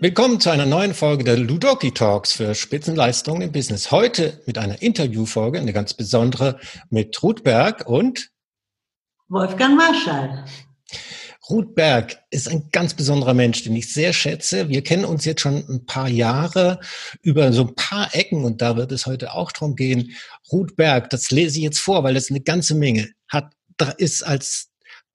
Willkommen zu einer neuen Folge der Ludoki Talks für Spitzenleistungen im Business. Heute mit einer Interviewfolge, eine ganz besondere mit Ruth Berg und Wolfgang Marschall. Ruth Berg ist ein ganz besonderer Mensch, den ich sehr schätze. Wir kennen uns jetzt schon ein paar Jahre über so ein paar Ecken und da wird es heute auch drum gehen. Ruth Berg, das lese ich jetzt vor, weil das eine ganze Menge hat, ist als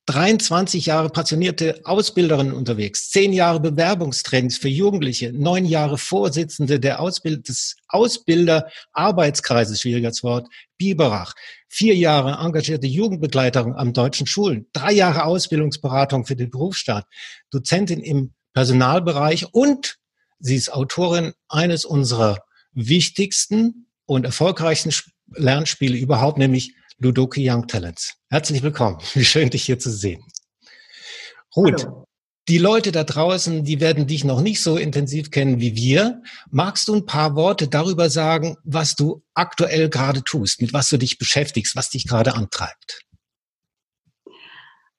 23 Jahre passionierte Ausbilderin unterwegs, 10 Jahre Bewerbungstrainings für Jugendliche, 9 Jahre Vorsitzende der Ausbild des Ausbilder-Arbeitskreises, schwieriges Wort, Biberach, 4 Jahre engagierte Jugendbegleiterin am deutschen Schulen, 3 Jahre Ausbildungsberatung für den Berufsstaat, Dozentin im Personalbereich und sie ist Autorin eines unserer wichtigsten und erfolgreichsten Lernspiele überhaupt, nämlich Ludoki Young Talents. Herzlich willkommen. Wie schön, dich hier zu sehen. Ruth, Hallo. die Leute da draußen, die werden dich noch nicht so intensiv kennen wie wir. Magst du ein paar Worte darüber sagen, was du aktuell gerade tust, mit was du dich beschäftigst, was dich gerade antreibt?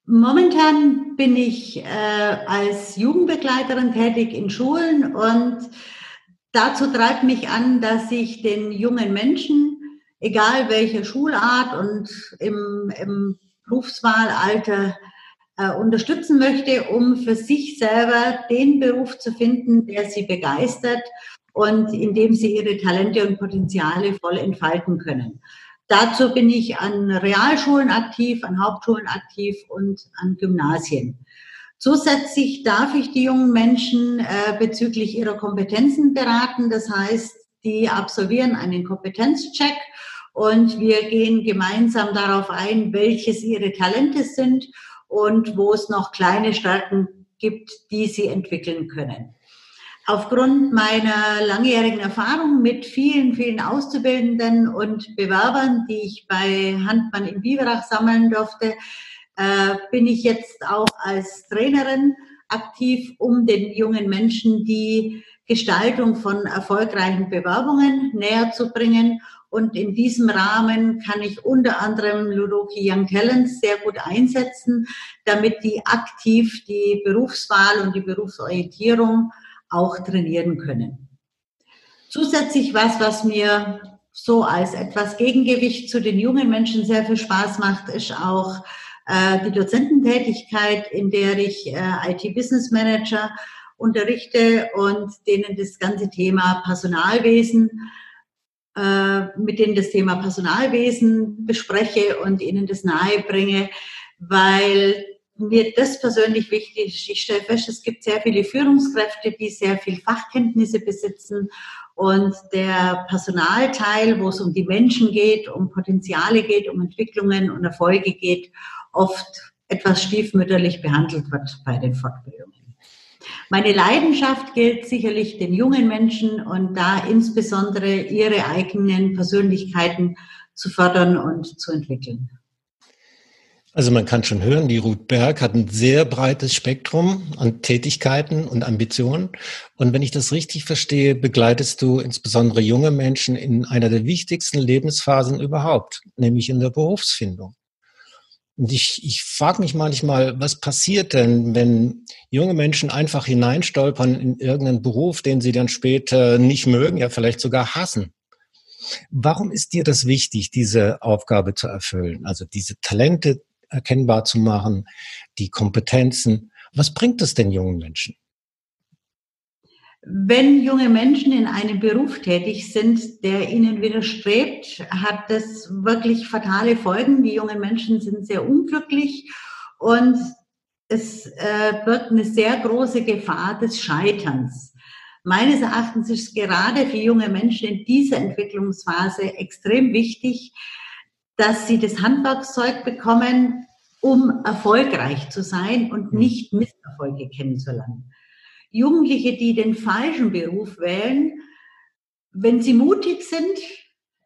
Momentan bin ich äh, als Jugendbegleiterin tätig in Schulen und dazu treibt mich an, dass ich den jungen Menschen egal welche Schulart und im, im Berufswahlalter äh, unterstützen möchte, um für sich selber den Beruf zu finden, der sie begeistert und in dem sie ihre Talente und Potenziale voll entfalten können. Dazu bin ich an Realschulen aktiv, an Hauptschulen aktiv und an Gymnasien. Zusätzlich darf ich die jungen Menschen äh, bezüglich ihrer Kompetenzen beraten. Das heißt, die absolvieren einen Kompetenzcheck und wir gehen gemeinsam darauf ein, welches ihre Talente sind und wo es noch kleine Stärken gibt, die sie entwickeln können. Aufgrund meiner langjährigen Erfahrung mit vielen, vielen Auszubildenden und Bewerbern, die ich bei Handmann in Biberach sammeln durfte, äh, bin ich jetzt auch als Trainerin aktiv, um den jungen Menschen die Gestaltung von erfolgreichen Bewerbungen näher zu bringen und in diesem Rahmen kann ich unter anderem Ludoki Young Talents sehr gut einsetzen, damit die aktiv die Berufswahl und die Berufsorientierung auch trainieren können. Zusätzlich was, was mir so als etwas Gegengewicht zu den jungen Menschen sehr viel Spaß macht, ist auch äh, die Dozententätigkeit, in der ich äh, IT-Business Manager unterrichte und denen das ganze Thema Personalwesen mit denen das Thema Personalwesen bespreche und ihnen das nahebringe, weil mir das persönlich wichtig ist. Ich stelle fest, es gibt sehr viele Führungskräfte, die sehr viel Fachkenntnisse besitzen und der Personalteil, wo es um die Menschen geht, um Potenziale geht, um Entwicklungen und Erfolge geht, oft etwas stiefmütterlich behandelt wird bei den Fortbildungen. Meine Leidenschaft gilt sicherlich den jungen Menschen und da insbesondere ihre eigenen Persönlichkeiten zu fördern und zu entwickeln. Also man kann schon hören, die Ruth Berg hat ein sehr breites Spektrum an Tätigkeiten und Ambitionen. Und wenn ich das richtig verstehe, begleitest du insbesondere junge Menschen in einer der wichtigsten Lebensphasen überhaupt, nämlich in der Berufsfindung. Und ich, ich frage mich manchmal, was passiert denn, wenn junge Menschen einfach hineinstolpern in irgendeinen Beruf, den sie dann später nicht mögen, ja vielleicht sogar hassen? Warum ist dir das wichtig, diese Aufgabe zu erfüllen? Also diese Talente erkennbar zu machen, die Kompetenzen. Was bringt es den jungen Menschen? Wenn junge Menschen in einem Beruf tätig sind, der ihnen widerstrebt, hat das wirklich fatale Folgen. Die jungen Menschen sind sehr unglücklich und es äh, birgt eine sehr große Gefahr des Scheiterns. Meines Erachtens ist es gerade für junge Menschen in dieser Entwicklungsphase extrem wichtig, dass sie das Handwerkszeug bekommen, um erfolgreich zu sein und hm. nicht Misserfolge kennenzulernen. Jugendliche, die den falschen Beruf wählen, wenn sie mutig sind,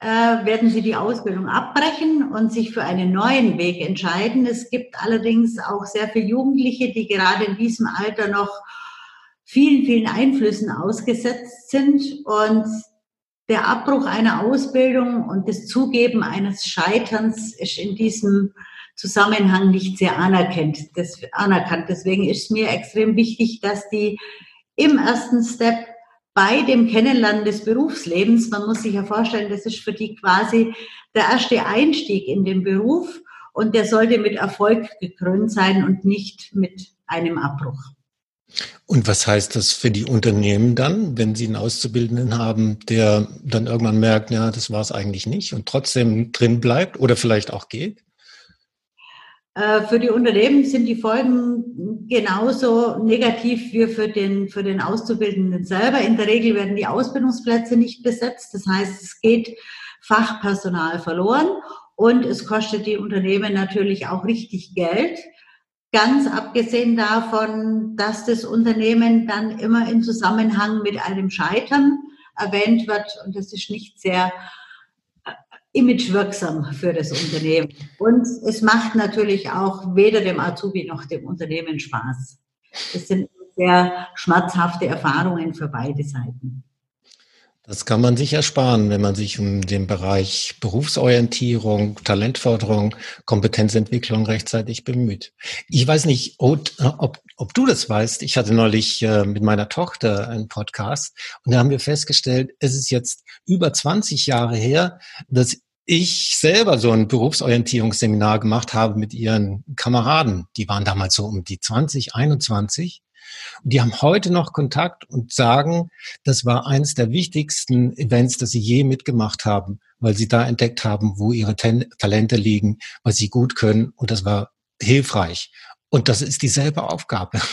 äh, werden sie die Ausbildung abbrechen und sich für einen neuen Weg entscheiden. Es gibt allerdings auch sehr viele Jugendliche, die gerade in diesem Alter noch vielen, vielen Einflüssen ausgesetzt sind und der Abbruch einer Ausbildung und das Zugeben eines Scheiterns ist in diesem Zusammenhang nicht sehr anerkannt. Das, anerkannt. Deswegen ist mir extrem wichtig, dass die im ersten Step bei dem Kennenlernen des Berufslebens, man muss sich ja vorstellen, das ist für die quasi der erste Einstieg in den Beruf und der sollte mit Erfolg gekrönt sein und nicht mit einem Abbruch. Und was heißt das für die Unternehmen dann, wenn sie einen Auszubildenden haben, der dann irgendwann merkt, ja, das war es eigentlich nicht und trotzdem drin bleibt oder vielleicht auch geht? Äh, für die Unternehmen sind die Folgen genauso negativ wie für den, für den Auszubildenden selber. In der Regel werden die Ausbildungsplätze nicht besetzt. Das heißt, es geht Fachpersonal verloren und es kostet die Unternehmen natürlich auch richtig Geld. Ganz abgesehen davon, dass das Unternehmen dann immer in Zusammenhang mit einem Scheitern erwähnt wird und das ist nicht sehr imagewirksam für das Unternehmen. Und es macht natürlich auch weder dem Azubi noch dem Unternehmen Spaß. Es sind sehr schmerzhafte Erfahrungen für beide Seiten. Das kann man sich ersparen, wenn man sich um den Bereich Berufsorientierung, Talentförderung, Kompetenzentwicklung rechtzeitig bemüht. Ich weiß nicht, ob, ob du das weißt. Ich hatte neulich äh, mit meiner Tochter einen Podcast und da haben wir festgestellt, es ist jetzt über 20 Jahre her, dass ich selber so ein Berufsorientierungsseminar gemacht habe mit ihren Kameraden. Die waren damals so um die 20, 21. Und die haben heute noch Kontakt und sagen, das war eines der wichtigsten Events, das sie je mitgemacht haben, weil sie da entdeckt haben, wo ihre Ten Talente liegen, was sie gut können. Und das war hilfreich. Und das ist dieselbe Aufgabe.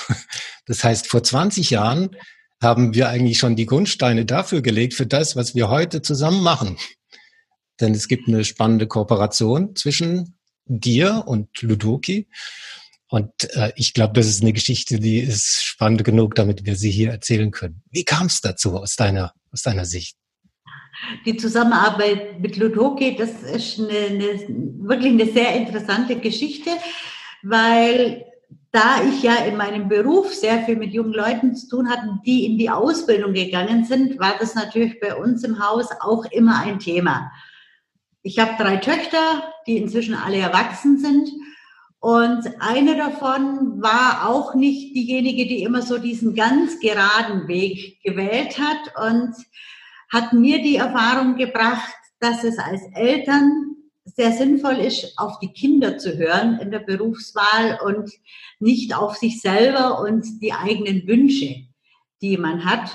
Das heißt, vor 20 Jahren haben wir eigentlich schon die Grundsteine dafür gelegt, für das, was wir heute zusammen machen. Denn es gibt eine spannende Kooperation zwischen dir und Ludoki. Und äh, ich glaube, das ist eine Geschichte, die ist spannend genug, damit wir sie hier erzählen können. Wie kam es dazu aus deiner, aus deiner Sicht? Die Zusammenarbeit mit Ludoki, das ist eine, eine, wirklich eine sehr interessante Geschichte, weil da ich ja in meinem Beruf sehr viel mit jungen Leuten zu tun hatte, die in die Ausbildung gegangen sind, war das natürlich bei uns im Haus auch immer ein Thema. Ich habe drei Töchter, die inzwischen alle erwachsen sind und eine davon war auch nicht diejenige, die immer so diesen ganz geraden Weg gewählt hat und hat mir die Erfahrung gebracht, dass es als Eltern sehr sinnvoll ist, auf die Kinder zu hören in der Berufswahl und nicht auf sich selber und die eigenen Wünsche, die man hat.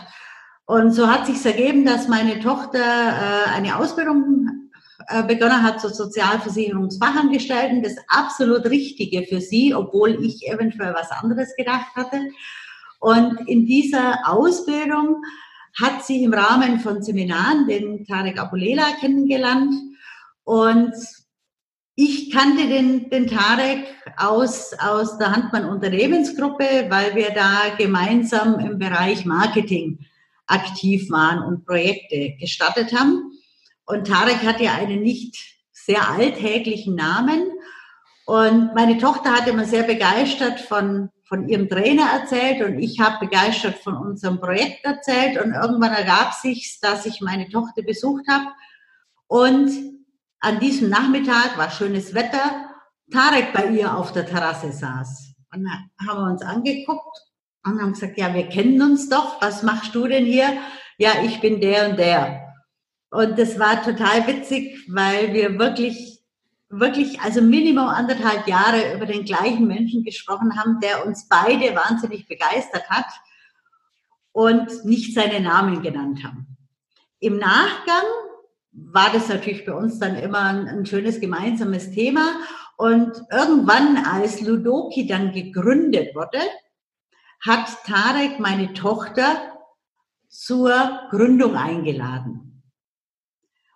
Und so hat sich ergeben, dass meine Tochter äh, eine Ausbildung begonnen hat zur Sozialversicherungsfachangestellten, das absolut Richtige für sie, obwohl ich eventuell was anderes gedacht hatte. Und in dieser Ausbildung hat sie im Rahmen von Seminaren den Tarek Abulela kennengelernt und ich kannte den, den Tarek aus, aus der Handmann Unternehmensgruppe, weil wir da gemeinsam im Bereich Marketing aktiv waren und Projekte gestartet haben. Und Tarek hat ja einen nicht sehr alltäglichen Namen. Und meine Tochter hat immer sehr begeistert von, von ihrem Trainer erzählt und ich habe begeistert von unserem Projekt erzählt. Und irgendwann ergab sich, dass ich meine Tochter besucht habe. Und an diesem Nachmittag war schönes Wetter, Tarek bei ihr auf der Terrasse saß. Und dann haben wir uns angeguckt und haben gesagt, ja, wir kennen uns doch. Was machst du denn hier? Ja, ich bin der und der. Und das war total witzig, weil wir wirklich, wirklich, also Minimum anderthalb Jahre über den gleichen Menschen gesprochen haben, der uns beide wahnsinnig begeistert hat und nicht seine Namen genannt haben. Im Nachgang war das natürlich bei uns dann immer ein, ein schönes gemeinsames Thema. Und irgendwann, als Ludoki dann gegründet wurde, hat Tarek meine Tochter zur Gründung eingeladen.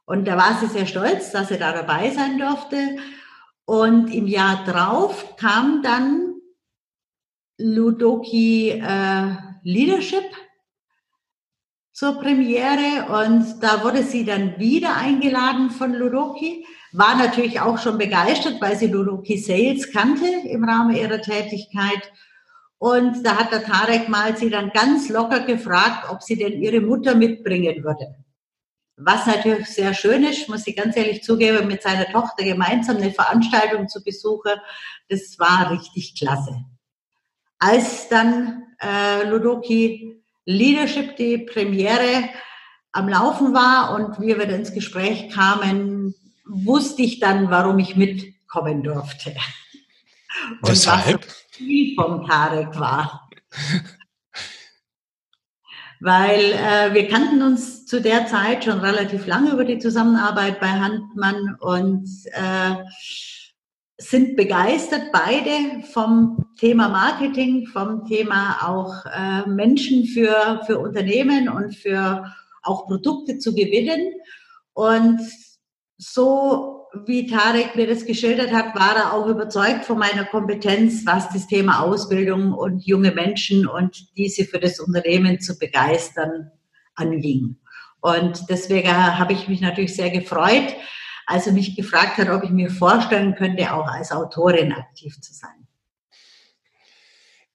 Und da war sie sehr stolz, dass sie da dabei sein durfte. Und im Jahr drauf kam dann Ludoki äh, Leadership zur Premiere und da wurde sie dann wieder eingeladen von Ludoki, war natürlich auch schon begeistert, weil sie Ludoki Sales kannte im Rahmen ihrer Tätigkeit. Und da hat der Tarek mal sie dann ganz locker gefragt, ob sie denn ihre Mutter mitbringen würde. Was natürlich sehr schön ist, muss ich ganz ehrlich zugeben, mit seiner Tochter gemeinsam eine Veranstaltung zu besuchen, das war richtig klasse. Als dann äh, Ludoki Leadership, die Premiere am Laufen war und wir wieder ins Gespräch kamen, wusste ich dann, warum ich mitkommen durfte. Und Deshalb? was das Ziel vom Tarek war. Weil äh, wir kannten uns zu der Zeit schon relativ lange über die Zusammenarbeit bei Handmann und äh, sind begeistert beide vom Thema Marketing, vom Thema auch äh, Menschen für, für Unternehmen und für auch Produkte zu gewinnen. Und so wie Tarek mir das geschildert hat, war er auch überzeugt von meiner Kompetenz, was das Thema Ausbildung und junge Menschen und diese für das Unternehmen zu begeistern anging. Und deswegen habe ich mich natürlich sehr gefreut, als er mich gefragt hat, ob ich mir vorstellen könnte, auch als Autorin aktiv zu sein.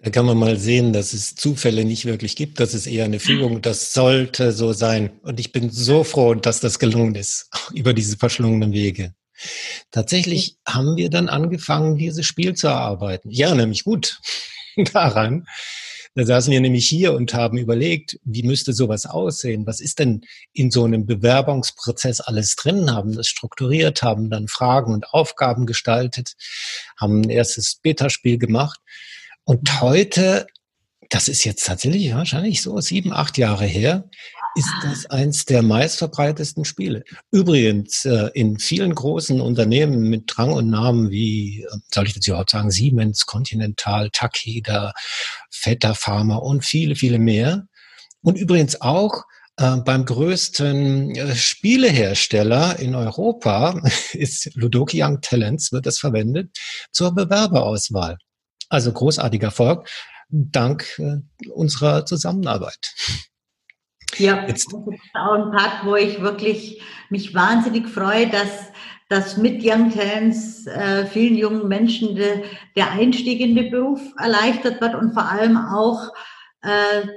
Da kann man mal sehen, dass es Zufälle nicht wirklich gibt. Das ist eher eine Fügung. Das sollte so sein. Und ich bin so froh, dass das gelungen ist über diese verschlungenen Wege. Tatsächlich haben wir dann angefangen, dieses Spiel zu erarbeiten. Ja, nämlich gut daran. Da saßen wir nämlich hier und haben überlegt, wie müsste sowas aussehen? Was ist denn in so einem Bewerbungsprozess alles drin? Haben das strukturiert, haben dann Fragen und Aufgaben gestaltet, haben ein erstes Beta-Spiel gemacht. Und heute, das ist jetzt tatsächlich wahrscheinlich so sieben, acht Jahre her, ist das eins der meistverbreitetsten Spiele. Übrigens, äh, in vielen großen Unternehmen mit Drang und Namen wie, äh, soll ich das überhaupt sagen, Siemens, Continental, Takeda, Vetter Pharma und viele, viele mehr. Und übrigens auch äh, beim größten Spielehersteller in Europa ist Ludoki Young Talents, wird das verwendet zur Bewerberauswahl. Also großartiger Erfolg dank unserer Zusammenarbeit. Ja, Jetzt. das ist auch ein Part, wo ich wirklich mich wahnsinnig freue, dass, dass mit Young Talents äh, vielen jungen Menschen de, der Einstieg in den Beruf erleichtert wird und vor allem auch äh,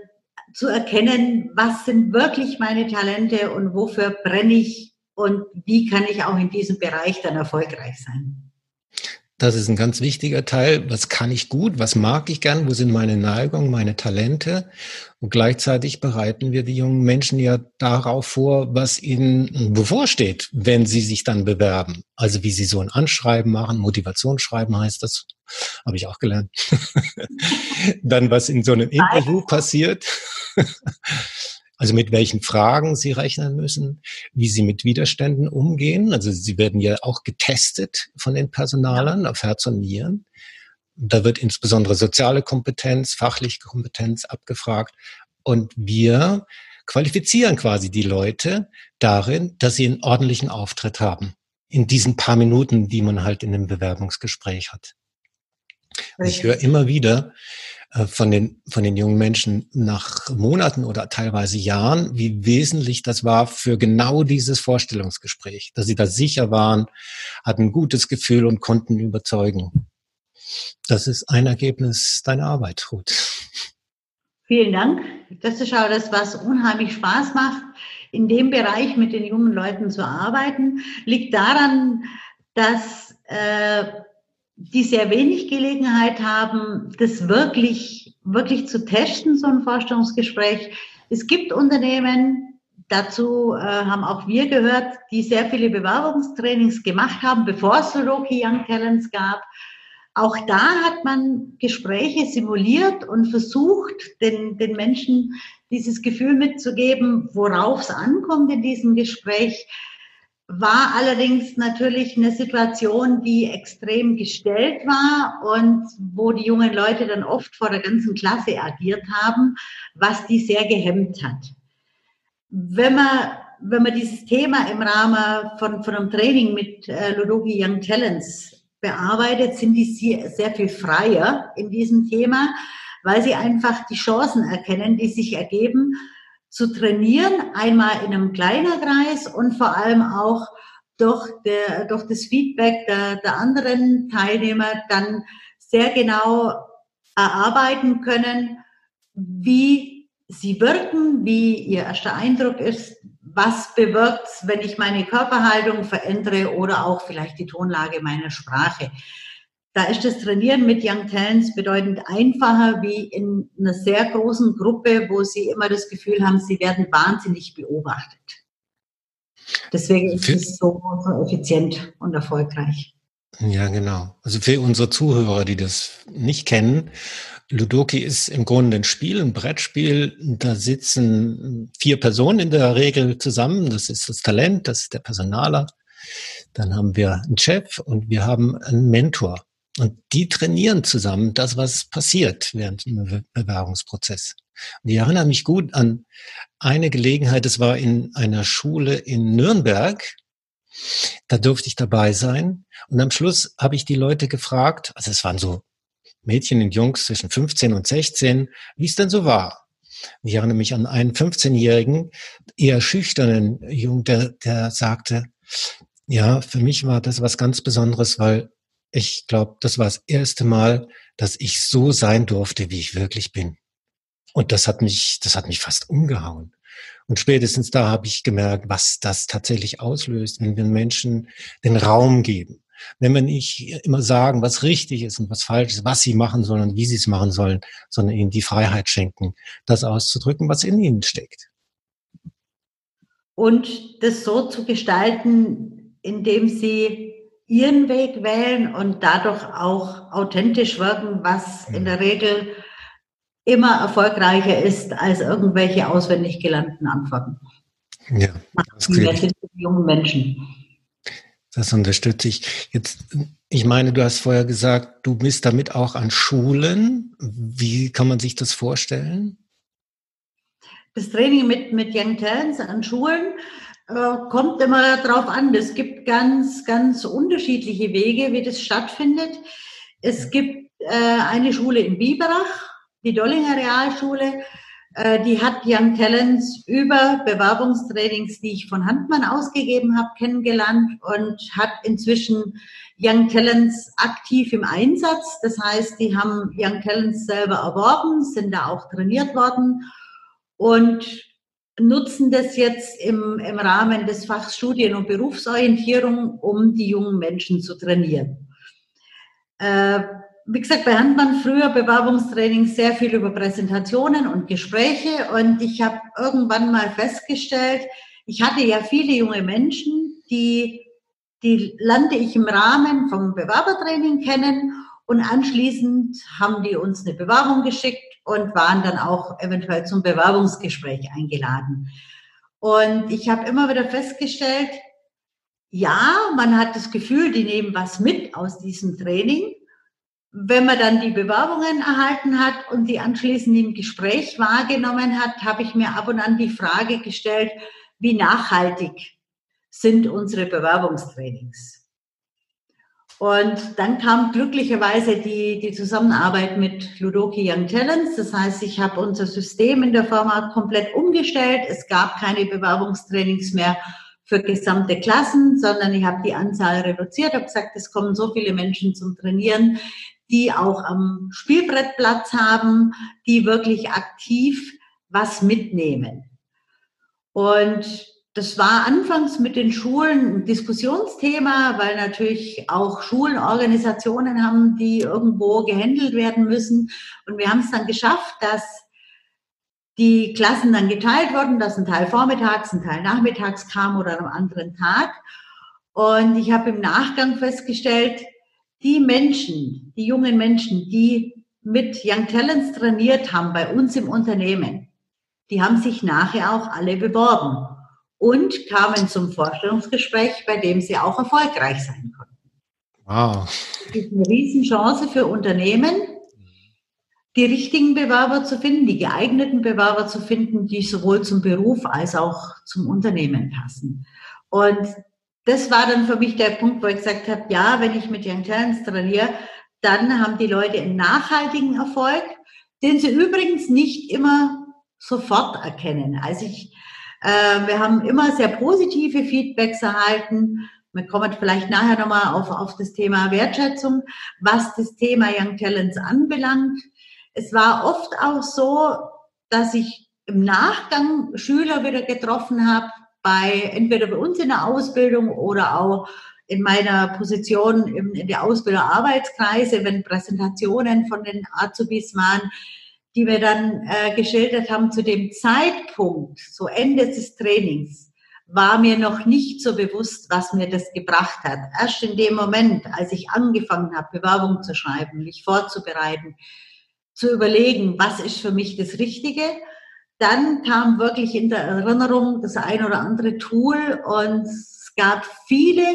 zu erkennen, was sind wirklich meine Talente und wofür brenne ich und wie kann ich auch in diesem Bereich dann erfolgreich sein. Das ist ein ganz wichtiger Teil. Was kann ich gut? Was mag ich gern? Wo sind meine Neigungen, meine Talente? Und gleichzeitig bereiten wir die jungen Menschen ja darauf vor, was ihnen bevorsteht, wenn sie sich dann bewerben. Also wie sie so ein Anschreiben machen, Motivationsschreiben heißt das, habe ich auch gelernt. dann was in so einem Interview passiert. Also mit welchen Fragen Sie rechnen müssen, wie Sie mit Widerständen umgehen. Also Sie werden ja auch getestet von den Personalern auf Herz und Nieren. Da wird insbesondere soziale Kompetenz, fachliche Kompetenz abgefragt. Und wir qualifizieren quasi die Leute darin, dass sie einen ordentlichen Auftritt haben. In diesen paar Minuten, die man halt in einem Bewerbungsgespräch hat. Also ich höre immer wieder, von den, von den jungen Menschen nach Monaten oder teilweise Jahren, wie wesentlich das war für genau dieses Vorstellungsgespräch, dass sie da sicher waren, hatten ein gutes Gefühl und konnten überzeugen. Das ist ein Ergebnis deiner Arbeit, Ruth. Vielen Dank. Das ist auch das, was unheimlich Spaß macht, in dem Bereich mit den jungen Leuten zu arbeiten. Liegt daran, dass äh, die sehr wenig Gelegenheit haben, das wirklich, wirklich zu testen, so ein Vorstellungsgespräch. Es gibt Unternehmen, dazu äh, haben auch wir gehört, die sehr viele Bewerbungstrainings gemacht haben, bevor es Roki Young Talents gab. Auch da hat man Gespräche simuliert und versucht, den, den Menschen dieses Gefühl mitzugeben, worauf es ankommt in diesem Gespräch war allerdings natürlich eine Situation, die extrem gestellt war und wo die jungen Leute dann oft vor der ganzen Klasse agiert haben, was die sehr gehemmt hat. Wenn man, wenn man dieses Thema im Rahmen von, von einem Training mit äh, Ludogi Young Talents bearbeitet, sind die sehr, sehr viel freier in diesem Thema, weil sie einfach die Chancen erkennen, die sich ergeben, zu trainieren, einmal in einem kleinen Kreis und vor allem auch durch, der, durch das Feedback der, der anderen Teilnehmer dann sehr genau erarbeiten können, wie sie wirken, wie ihr erster Eindruck ist, was bewirkt wenn ich meine Körperhaltung verändere oder auch vielleicht die Tonlage meiner Sprache. Da ist das Trainieren mit Young Talents bedeutend einfacher wie in einer sehr großen Gruppe, wo sie immer das Gefühl haben, sie werden wahnsinnig beobachtet. Deswegen ist es so, so effizient und erfolgreich. Ja, genau. Also für unsere Zuhörer, die das nicht kennen, Ludoki ist im Grunde ein Spiel, ein Brettspiel. Da sitzen vier Personen in der Regel zusammen. Das ist das Talent, das ist der Personaler. Dann haben wir einen Chef und wir haben einen Mentor. Und die trainieren zusammen das, was passiert während dem Bewerbungsprozess. Und ich erinnere mich gut an eine Gelegenheit, das war in einer Schule in Nürnberg. Da durfte ich dabei sein. Und am Schluss habe ich die Leute gefragt, also es waren so Mädchen und Jungs zwischen 15 und 16, wie es denn so war. Ich erinnere mich an einen 15-jährigen, eher schüchternen Jungen, der, der sagte, ja, für mich war das was ganz Besonderes, weil ich glaube, das war das erste Mal, dass ich so sein durfte, wie ich wirklich bin. Und das hat mich, das hat mich fast umgehauen. Und spätestens da habe ich gemerkt, was das tatsächlich auslöst, wenn wir Menschen den Raum geben. Wenn wir nicht immer sagen, was richtig ist und was falsch ist, was sie machen sollen und wie sie es machen sollen, sondern ihnen die Freiheit schenken, das auszudrücken, was in ihnen steckt. Und das so zu gestalten, indem sie ihren Weg wählen und dadurch auch authentisch wirken, was in der Regel immer erfolgreicher ist als irgendwelche auswendig gelernten Antworten. Ja, das sind die jungen Menschen. Das unterstütze ich. Jetzt, ich meine, du hast vorher gesagt, du bist damit auch an Schulen. Wie kann man sich das vorstellen? Das Training mit, mit Young Talents an Schulen kommt immer darauf an. Es gibt ganz, ganz unterschiedliche Wege, wie das stattfindet. Es gibt äh, eine Schule in Biberach, die Dollinger Realschule, äh, die hat Young Talents über Bewerbungstrainings, die ich von Handmann ausgegeben habe, kennengelernt und hat inzwischen Young Talents aktiv im Einsatz. Das heißt, die haben Young Talents selber erworben, sind da auch trainiert worden und nutzen das jetzt im, im Rahmen des Fachs Studien- und Berufsorientierung, um die jungen Menschen zu trainieren. Äh, wie gesagt, bei Handmann früher Bewerbungstraining sehr viel über Präsentationen und Gespräche und ich habe irgendwann mal festgestellt, ich hatte ja viele junge Menschen, die, die lernte ich im Rahmen vom Bewerbertraining kennen und anschließend haben die uns eine Bewerbung geschickt und waren dann auch eventuell zum Bewerbungsgespräch eingeladen. Und ich habe immer wieder festgestellt, ja, man hat das Gefühl, die nehmen was mit aus diesem Training. Wenn man dann die Bewerbungen erhalten hat und die anschließend im Gespräch wahrgenommen hat, habe ich mir ab und an die Frage gestellt, wie nachhaltig sind unsere Bewerbungstrainings? Und dann kam glücklicherweise die, die Zusammenarbeit mit Ludoki Young Talents. Das heißt, ich habe unser System in der Firma komplett umgestellt. Es gab keine Bewerbungstrainings mehr für gesamte Klassen, sondern ich habe die Anzahl reduziert, habe gesagt, es kommen so viele Menschen zum Trainieren, die auch am Spielbrett Platz haben, die wirklich aktiv was mitnehmen. Und das war anfangs mit den Schulen ein Diskussionsthema, weil natürlich auch Schulen Organisationen haben, die irgendwo gehandelt werden müssen. Und wir haben es dann geschafft, dass die Klassen dann geteilt wurden, dass ein Teil vormittags, ein Teil nachmittags kam oder am anderen Tag. Und ich habe im Nachgang festgestellt, die Menschen, die jungen Menschen, die mit Young Talents trainiert haben bei uns im Unternehmen, die haben sich nachher auch alle beworben und kamen zum Vorstellungsgespräch, bei dem sie auch erfolgreich sein konnten. Wow. Das ist eine Riesenchance für Unternehmen, die richtigen Bewerber zu finden, die geeigneten Bewerber zu finden, die sowohl zum Beruf als auch zum Unternehmen passen. Und das war dann für mich der Punkt, wo ich gesagt habe, ja, wenn ich mit Young Talents trainiere, dann haben die Leute einen nachhaltigen Erfolg, den sie übrigens nicht immer sofort erkennen. Also ich äh, wir haben immer sehr positive Feedbacks erhalten. Wir kommen vielleicht nachher nochmal auf, auf das Thema Wertschätzung, was das Thema Young Talents anbelangt. Es war oft auch so, dass ich im Nachgang Schüler wieder getroffen habe, bei entweder bei uns in der Ausbildung oder auch in meiner Position in der Ausbilderarbeitskreise, wenn Präsentationen von den Azubis waren, die wir dann äh, geschildert haben, zu dem Zeitpunkt, so Ende des Trainings, war mir noch nicht so bewusst, was mir das gebracht hat. Erst in dem Moment, als ich angefangen habe, Bewerbung zu schreiben, mich vorzubereiten, zu überlegen, was ist für mich das Richtige, dann kam wirklich in der Erinnerung das ein oder andere Tool und es gab viele,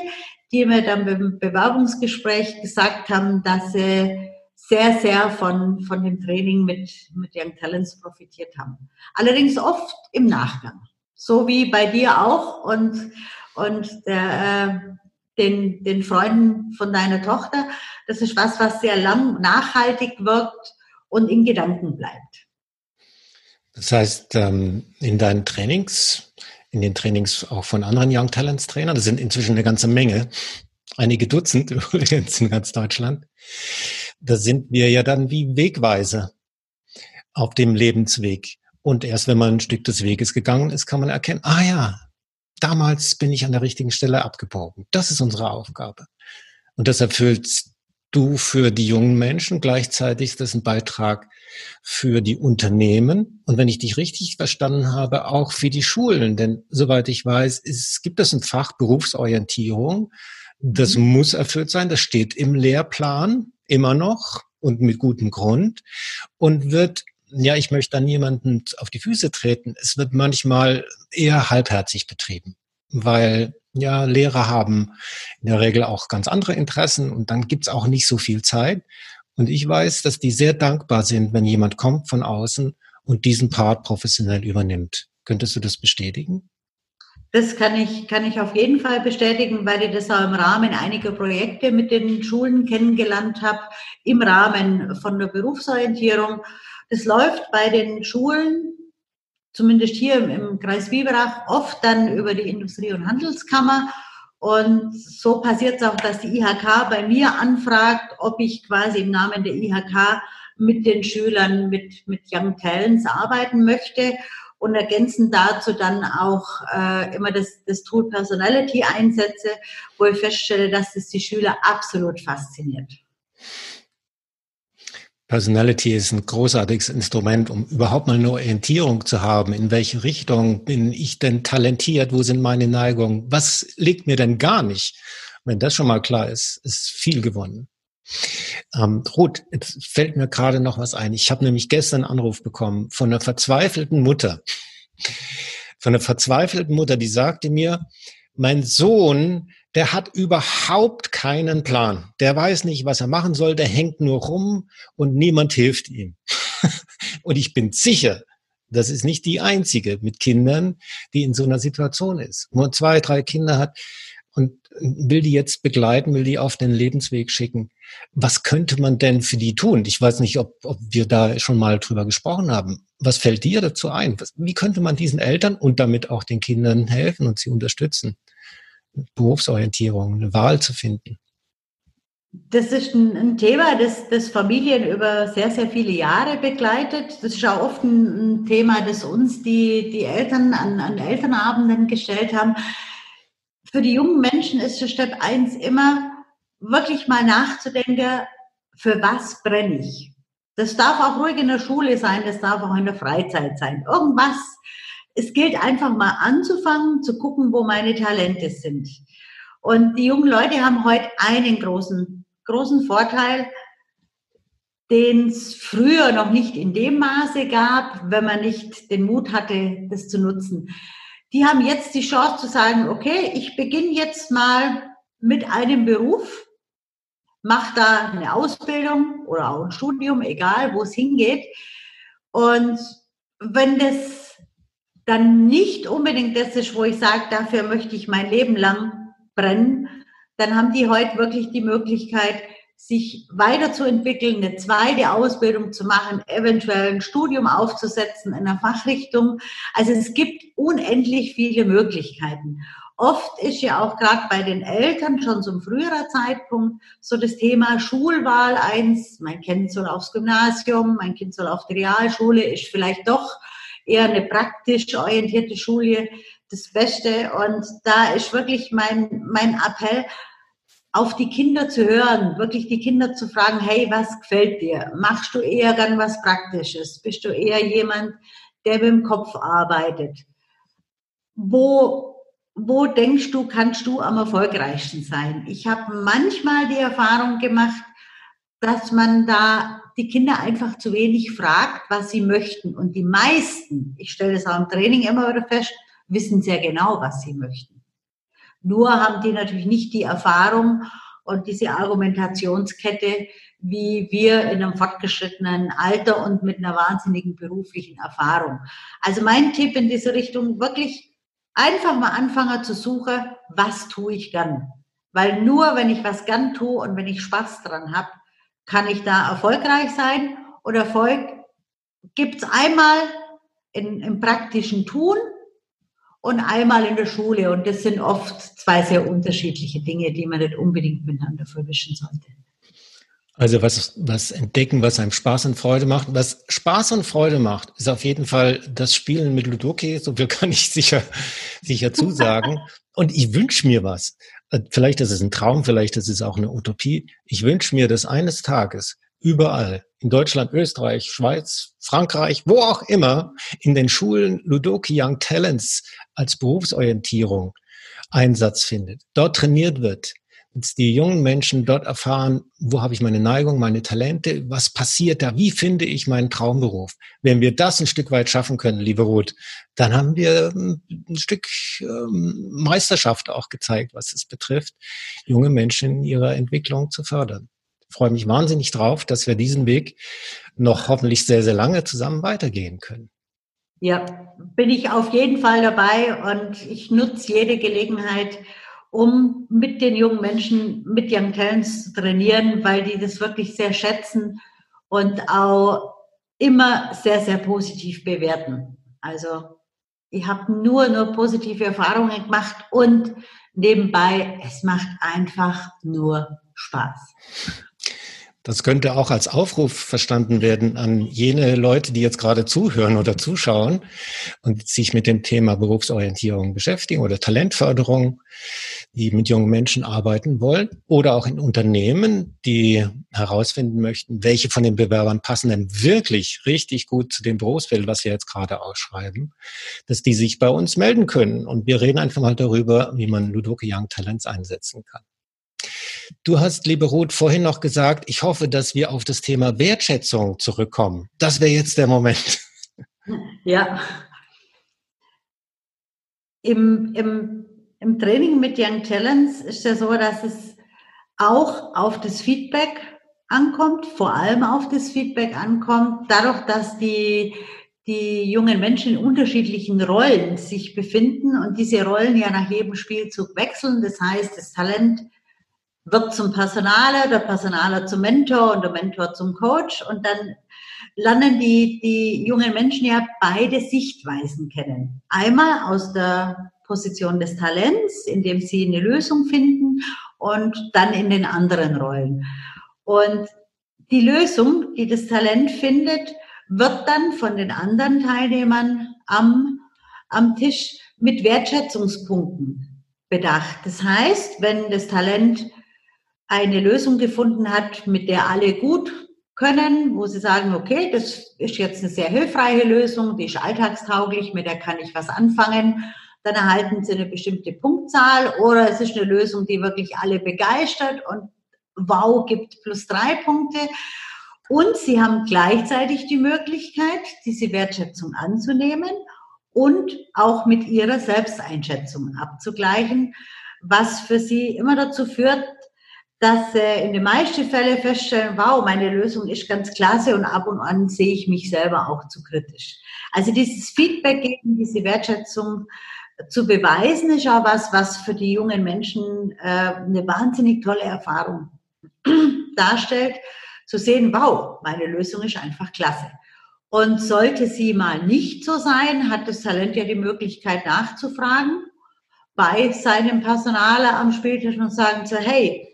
die mir dann beim Bewerbungsgespräch gesagt haben, dass sie sehr, sehr von, von dem Training mit, mit Young Talents profitiert haben. Allerdings oft im Nachgang. So wie bei dir auch und, und der, äh, den, den Freunden von deiner Tochter. Das ist was, was sehr lang nachhaltig wirkt und in Gedanken bleibt. Das heißt, ähm, in deinen Trainings, in den Trainings auch von anderen Young Talents Trainern, das sind inzwischen eine ganze Menge, einige Dutzend übrigens in ganz Deutschland, da sind wir ja dann wie Wegweise auf dem Lebensweg. Und erst wenn man ein Stück des Weges gegangen ist, kann man erkennen, ah ja, damals bin ich an der richtigen Stelle abgebogen. Das ist unsere Aufgabe. Und das erfüllst du für die jungen Menschen. Gleichzeitig ist das ein Beitrag für die Unternehmen. Und wenn ich dich richtig verstanden habe, auch für die Schulen. Denn soweit ich weiß, es gibt es ein Fach Berufsorientierung. Das muss erfüllt sein. Das steht im Lehrplan immer noch und mit gutem Grund und wird ja, ich möchte da niemanden auf die Füße treten. Es wird manchmal eher halbherzig betrieben, weil ja, Lehrer haben in der Regel auch ganz andere Interessen und dann gibt's auch nicht so viel Zeit. Und ich weiß, dass die sehr dankbar sind, wenn jemand kommt von außen und diesen Part professionell übernimmt. Könntest du das bestätigen? Das kann ich, kann ich auf jeden Fall bestätigen, weil ich das auch im Rahmen einiger Projekte mit den Schulen kennengelernt habe, im Rahmen von der Berufsorientierung. Das läuft bei den Schulen, zumindest hier im, Kreis Biberach, oft dann über die Industrie- und Handelskammer. Und so passiert es auch, dass die IHK bei mir anfragt, ob ich quasi im Namen der IHK mit den Schülern mit, mit Young Talents arbeiten möchte und ergänzend dazu dann auch äh, immer das, das Tool Personality einsetze, wo ich feststelle, dass es die Schüler absolut fasziniert. Personality ist ein großartiges Instrument, um überhaupt mal eine Orientierung zu haben. In welche Richtung bin ich denn talentiert? Wo sind meine Neigungen? Was liegt mir denn gar nicht? Wenn das schon mal klar ist, ist viel gewonnen. Ähm, Ruth, jetzt fällt mir gerade noch was ein. Ich habe nämlich gestern einen Anruf bekommen von einer verzweifelten Mutter. Von einer verzweifelten Mutter, die sagte mir, mein Sohn der hat überhaupt keinen Plan. Der weiß nicht, was er machen soll, der hängt nur rum und niemand hilft ihm. und ich bin sicher, das ist nicht die einzige mit Kindern, die in so einer Situation ist. Nur zwei, drei Kinder hat will die jetzt begleiten, will die auf den Lebensweg schicken. Was könnte man denn für die tun? Ich weiß nicht, ob, ob wir da schon mal drüber gesprochen haben. Was fällt dir dazu ein? Wie könnte man diesen Eltern und damit auch den Kindern helfen und sie unterstützen? Berufsorientierung, eine Wahl zu finden? Das ist ein, Thema, das, das Familien über sehr, sehr viele Jahre begleitet. Das ist auch oft ein, ein Thema, das uns die, die Eltern an, an Elternabenden gestellt haben. Für die jungen Menschen ist der Step eins immer, wirklich mal nachzudenken, für was brenne ich? Das darf auch ruhig in der Schule sein, das darf auch in der Freizeit sein. Irgendwas, es gilt einfach mal anzufangen, zu gucken, wo meine Talente sind. Und die jungen Leute haben heute einen großen, großen Vorteil, den es früher noch nicht in dem Maße gab, wenn man nicht den Mut hatte, das zu nutzen. Die haben jetzt die Chance zu sagen, okay, ich beginne jetzt mal mit einem Beruf, mache da eine Ausbildung oder auch ein Studium, egal wo es hingeht. Und wenn das dann nicht unbedingt das ist, wo ich sage, dafür möchte ich mein Leben lang brennen, dann haben die heute wirklich die Möglichkeit, sich weiterzuentwickeln, eine zweite Ausbildung zu machen, eventuell ein Studium aufzusetzen in einer Fachrichtung. Also es gibt unendlich viele Möglichkeiten. Oft ist ja auch gerade bei den Eltern schon zum früherer Zeitpunkt so das Thema Schulwahl eins. Mein Kind soll aufs Gymnasium, mein Kind soll auf die Realschule, ist vielleicht doch eher eine praktisch orientierte Schule das Beste. Und da ist wirklich mein, mein Appell, auf die Kinder zu hören, wirklich die Kinder zu fragen, hey, was gefällt dir? Machst du eher dann was Praktisches? Bist du eher jemand, der mit dem Kopf arbeitet? Wo, wo denkst du, kannst du am erfolgreichsten sein? Ich habe manchmal die Erfahrung gemacht, dass man da die Kinder einfach zu wenig fragt, was sie möchten. Und die meisten, ich stelle es auch im Training immer wieder fest, wissen sehr genau, was sie möchten. Nur haben die natürlich nicht die Erfahrung und diese Argumentationskette, wie wir in einem fortgeschrittenen Alter und mit einer wahnsinnigen beruflichen Erfahrung. Also mein Tipp in diese Richtung, wirklich einfach mal anfangen zu suchen, was tue ich gern. Weil nur wenn ich was gern tue und wenn ich Spaß dran habe, kann ich da erfolgreich sein. Und Erfolg gibt's einmal in, im praktischen Tun und einmal in der Schule. Und das sind oft zwei sehr unterschiedliche Dinge, die man nicht unbedingt miteinander verwischen sollte. Also was, was entdecken, was einem Spaß und Freude macht. Was Spaß und Freude macht, ist auf jeden Fall das Spielen mit Ludoki. So viel kann ich sicher, sicher zusagen. und ich wünsche mir was. Vielleicht ist es ein Traum, vielleicht ist es auch eine Utopie. Ich wünsche mir, dass eines Tages überall in Deutschland, Österreich, Schweiz, Frankreich, wo auch immer, in den Schulen Ludoki Young Talents als Berufsorientierung Einsatz findet, dort trainiert wird, dass die jungen Menschen dort erfahren, wo habe ich meine Neigung, meine Talente, was passiert da, wie finde ich meinen Traumberuf. Wenn wir das ein Stück weit schaffen können, liebe Ruth, dann haben wir ähm, ein Stück ähm, Meisterschaft auch gezeigt, was es betrifft, junge Menschen in ihrer Entwicklung zu fördern. Freue mich wahnsinnig drauf, dass wir diesen Weg noch hoffentlich sehr, sehr lange zusammen weitergehen können. Ja, bin ich auf jeden Fall dabei und ich nutze jede Gelegenheit, um mit den jungen Menschen, mit Young Talents zu trainieren, weil die das wirklich sehr schätzen und auch immer sehr, sehr positiv bewerten. Also ich habe nur, nur positive Erfahrungen gemacht und nebenbei, es macht einfach nur Spaß. Das könnte auch als Aufruf verstanden werden an jene Leute, die jetzt gerade zuhören oder zuschauen und sich mit dem Thema Berufsorientierung beschäftigen oder Talentförderung, die mit jungen Menschen arbeiten wollen oder auch in Unternehmen, die herausfinden möchten, welche von den Bewerbern passen denn wirklich richtig gut zu dem Berufsbild, was wir jetzt gerade ausschreiben, dass die sich bei uns melden können. Und wir reden einfach mal darüber, wie man Ludoki Young Talents einsetzen kann. Du hast, liebe Ruth, vorhin noch gesagt, ich hoffe, dass wir auf das Thema Wertschätzung zurückkommen. Das wäre jetzt der Moment. Ja. Im, im, Im Training mit Young Talents ist ja so, dass es auch auf das Feedback ankommt, vor allem auf das Feedback ankommt, dadurch, dass die, die jungen Menschen in unterschiedlichen Rollen sich befinden und diese Rollen ja nach jedem Spielzug wechseln. Das heißt, das Talent wird zum Personaler, der Personaler zum Mentor und der Mentor zum Coach und dann lernen die, die jungen Menschen ja beide Sichtweisen kennen. Einmal aus der Position des Talents, indem sie eine Lösung finden und dann in den anderen Rollen. Und die Lösung, die das Talent findet, wird dann von den anderen Teilnehmern am, am Tisch mit Wertschätzungspunkten bedacht. Das heißt, wenn das Talent eine Lösung gefunden hat, mit der alle gut können, wo sie sagen, okay, das ist jetzt eine sehr hilfreiche Lösung, die ist alltagstauglich, mit der kann ich was anfangen, dann erhalten sie eine bestimmte Punktzahl oder es ist eine Lösung, die wirklich alle begeistert und wow gibt plus drei Punkte. Und sie haben gleichzeitig die Möglichkeit, diese Wertschätzung anzunehmen und auch mit ihrer Selbsteinschätzung abzugleichen, was für sie immer dazu führt, dass äh, in den meisten Fällen feststellen, wow, meine Lösung ist ganz klasse und ab und an sehe ich mich selber auch zu kritisch. Also dieses Feedback geben, diese Wertschätzung zu beweisen, ist auch was, was für die jungen Menschen äh, eine wahnsinnig tolle Erfahrung darstellt, zu sehen, wow, meine Lösung ist einfach klasse. Und sollte sie mal nicht so sein, hat das Talent ja die Möglichkeit nachzufragen bei seinem Personaler am Spieltisch und sagen so, hey,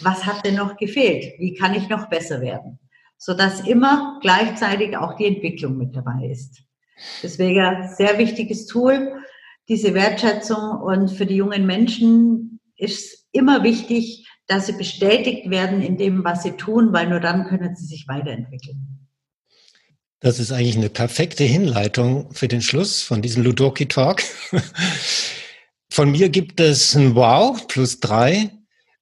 was hat denn noch gefehlt? Wie kann ich noch besser werden? Sodass immer gleichzeitig auch die Entwicklung mit dabei ist. Deswegen sehr wichtiges Tool, diese Wertschätzung und für die jungen Menschen ist immer wichtig, dass sie bestätigt werden in dem, was sie tun, weil nur dann können sie sich weiterentwickeln. Das ist eigentlich eine perfekte Hinleitung für den Schluss von diesem Ludoki Talk. Von mir gibt es ein Wow plus drei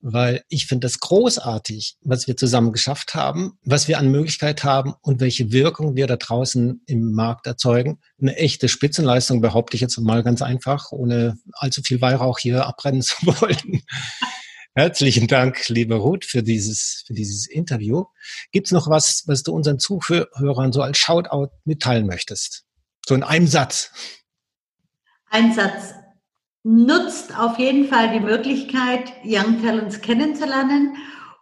weil ich finde das großartig, was wir zusammen geschafft haben, was wir an Möglichkeit haben und welche Wirkung wir da draußen im Markt erzeugen. Eine echte Spitzenleistung behaupte ich jetzt mal ganz einfach, ohne allzu viel Weihrauch hier abbrennen zu wollen. Herzlichen Dank, liebe Ruth, für dieses, für dieses Interview. Gibt es noch was, was du unseren Zuhörern so als Shoutout mitteilen möchtest? So in einem Satz. Ein Satz nutzt auf jeden Fall die Möglichkeit, Young Talents kennenzulernen,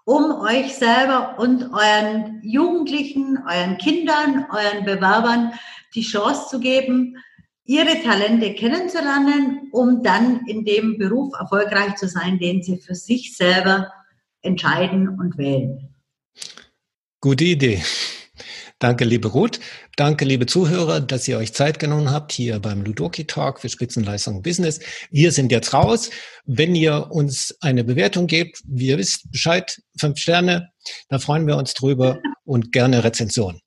um euch selber und euren Jugendlichen, euren Kindern, euren Bewerbern die Chance zu geben, ihre Talente kennenzulernen, um dann in dem Beruf erfolgreich zu sein, den sie für sich selber entscheiden und wählen. Gute Idee. Danke, liebe Ruth. Danke, liebe Zuhörer, dass ihr euch Zeit genommen habt hier beim Ludoki Talk für Spitzenleistung Business. Wir sind jetzt raus. Wenn ihr uns eine Bewertung gebt, wir wisst Bescheid, fünf Sterne, da freuen wir uns drüber und gerne Rezension.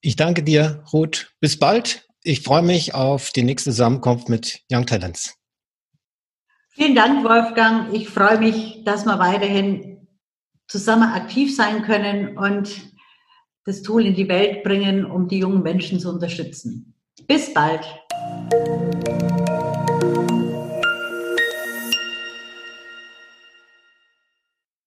Ich danke dir, Ruth. Bis bald. Ich freue mich auf die nächste Zusammenkunft mit Young Talents. Vielen Dank, Wolfgang. Ich freue mich, dass wir weiterhin zusammen aktiv sein können und das Tool in die Welt bringen, um die jungen Menschen zu unterstützen. Bis bald.